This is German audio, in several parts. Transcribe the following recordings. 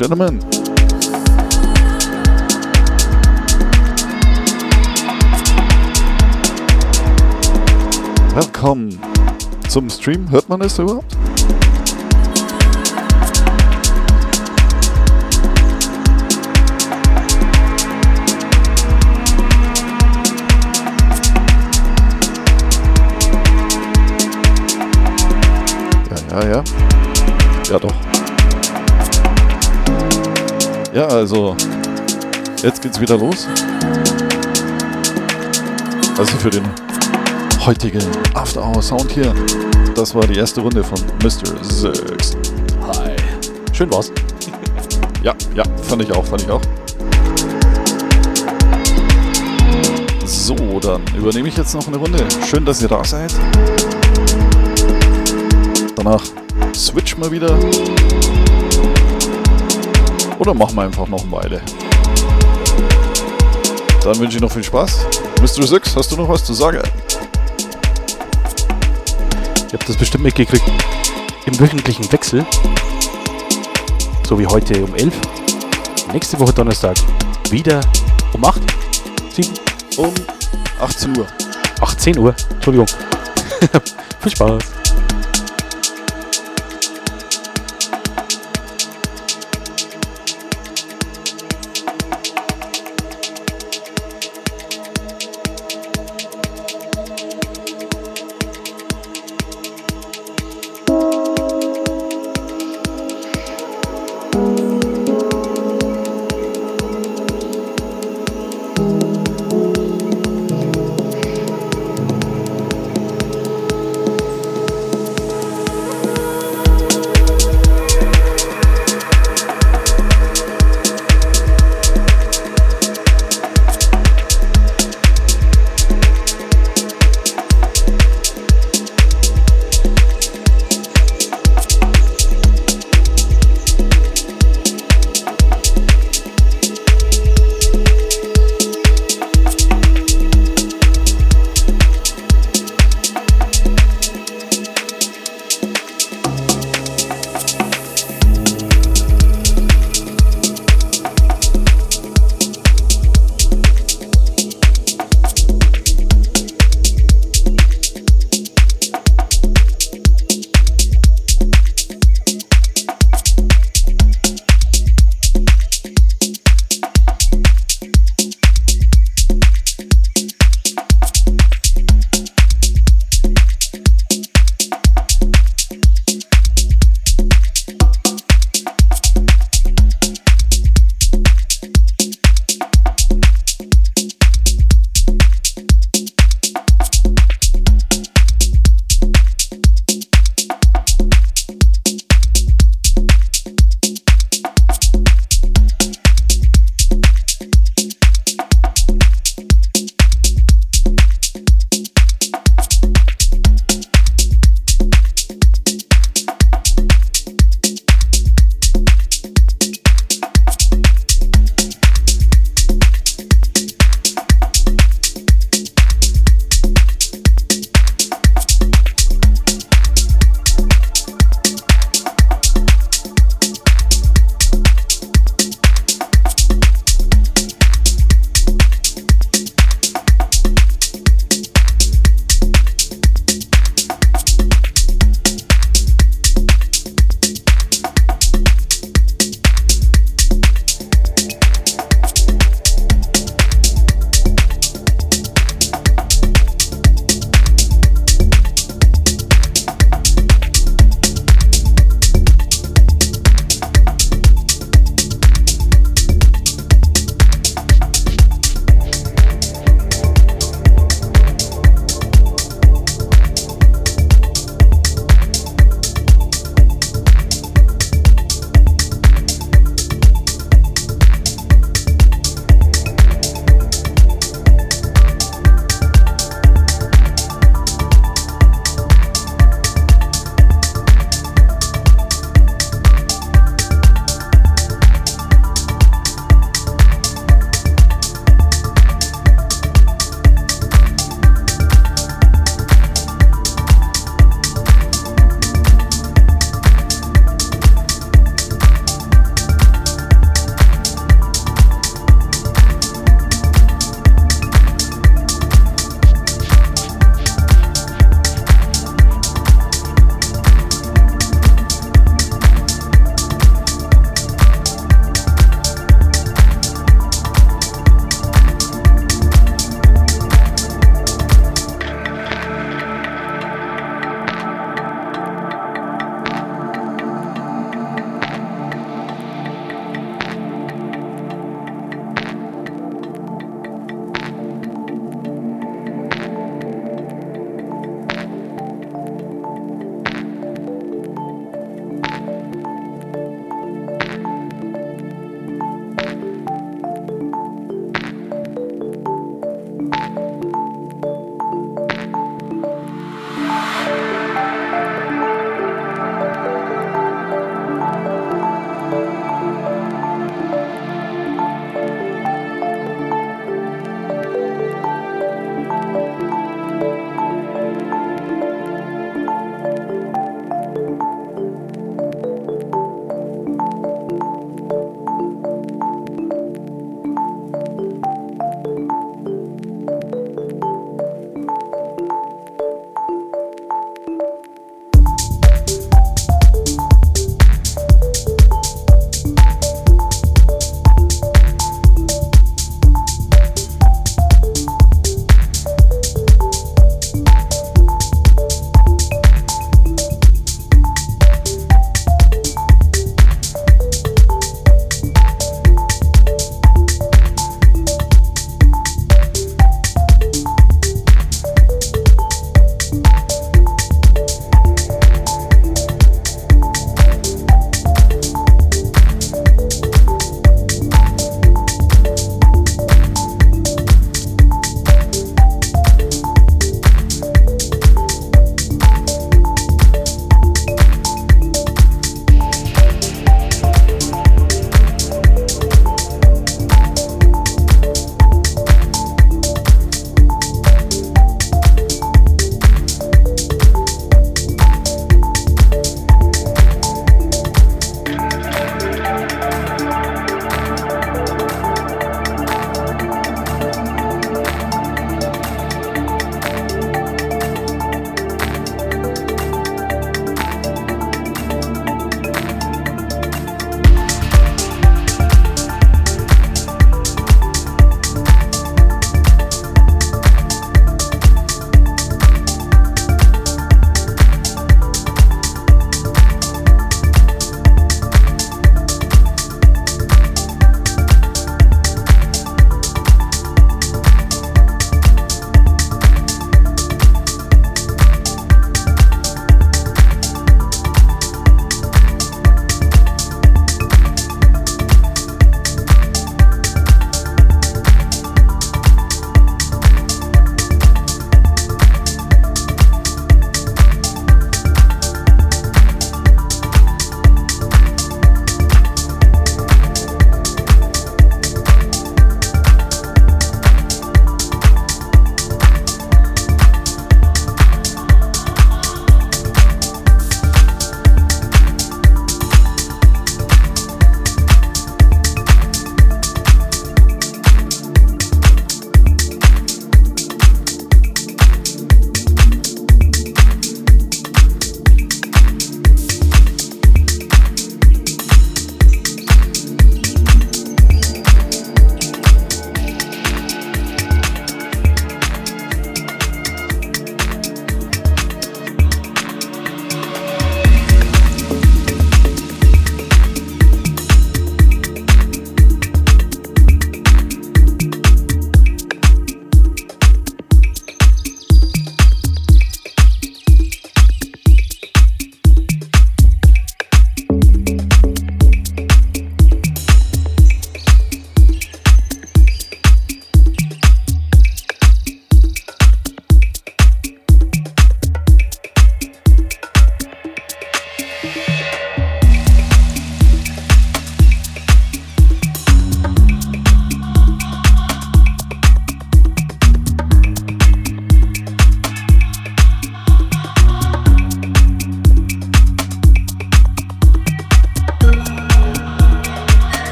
Gentlemen. Willkommen zum Stream. Hört man das überhaupt? Ja, ja. Ja, Ja, also, jetzt geht's wieder los. Also für den heutigen After Hour Sound hier. Das war die erste Runde von Mr. Six. Hi. Schön war's. Ja, ja, fand ich auch, fand ich auch. So, dann übernehme ich jetzt noch eine Runde. Schön, dass ihr da seid. Danach switch mal wieder. Oder machen wir einfach noch eine Weile. Dann wünsche ich noch viel Spaß. Mr. Six, hast du noch was zu sagen? Ihr habt das bestimmt mitgekriegt. Im wöchentlichen Wechsel. So wie heute um 11. Nächste Woche Donnerstag wieder um 8. 7. Um 18 Uhr. 18 Uhr. Entschuldigung. viel Spaß.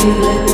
Feel.